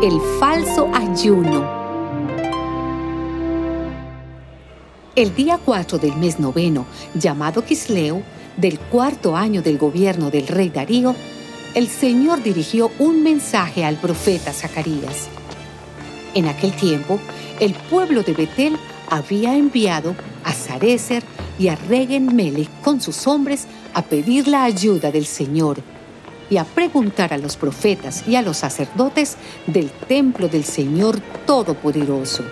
El falso ayuno. El día 4 del mes noveno, llamado Quisleo, del cuarto año del gobierno del rey Darío, el Señor dirigió un mensaje al profeta Zacarías. En aquel tiempo, el pueblo de Betel había enviado a Sarecer y a Regen con sus hombres a pedir la ayuda del Señor y a preguntar a los profetas y a los sacerdotes del templo del Señor Todopoderoso.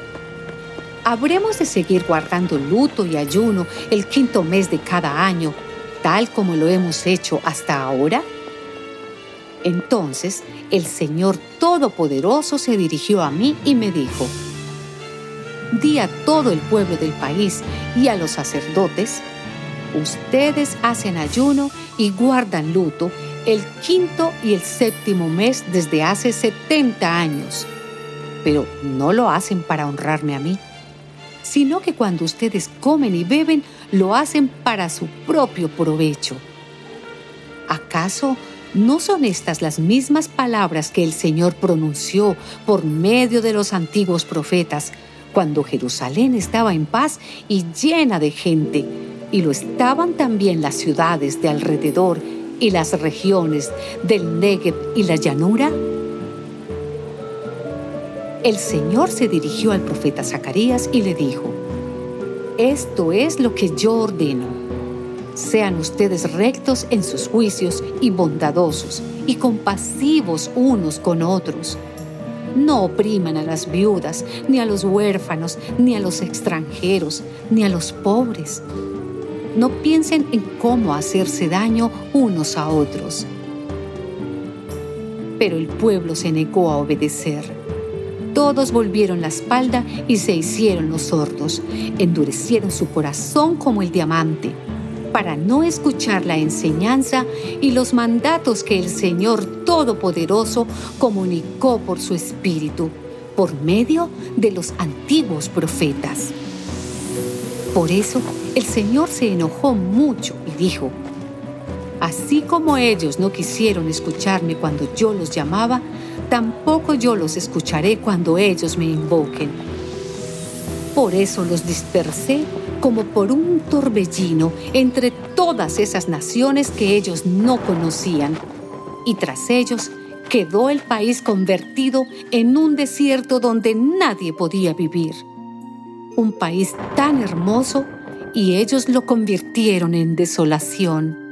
¿Habremos de seguir guardando luto y ayuno el quinto mes de cada año, tal como lo hemos hecho hasta ahora? Entonces el Señor Todopoderoso se dirigió a mí y me dijo, Di a todo el pueblo del país y a los sacerdotes, ustedes hacen ayuno y guardan luto el quinto y el séptimo mes desde hace 70 años, pero no lo hacen para honrarme a mí sino que cuando ustedes comen y beben, lo hacen para su propio provecho. ¿Acaso no son estas las mismas palabras que el Señor pronunció por medio de los antiguos profetas cuando Jerusalén estaba en paz y llena de gente, y lo estaban también las ciudades de alrededor y las regiones del Negev y la llanura? El Señor se dirigió al profeta Zacarías y le dijo, Esto es lo que yo ordeno. Sean ustedes rectos en sus juicios y bondadosos y compasivos unos con otros. No opriman a las viudas, ni a los huérfanos, ni a los extranjeros, ni a los pobres. No piensen en cómo hacerse daño unos a otros. Pero el pueblo se negó a obedecer todos volvieron la espalda y se hicieron los sordos, endurecieron su corazón como el diamante, para no escuchar la enseñanza y los mandatos que el Señor Todopoderoso comunicó por su Espíritu, por medio de los antiguos profetas. Por eso el Señor se enojó mucho y dijo, Así como ellos no quisieron escucharme cuando yo los llamaba, tampoco yo los escucharé cuando ellos me invoquen. Por eso los dispersé como por un torbellino entre todas esas naciones que ellos no conocían. Y tras ellos quedó el país convertido en un desierto donde nadie podía vivir. Un país tan hermoso y ellos lo convirtieron en desolación.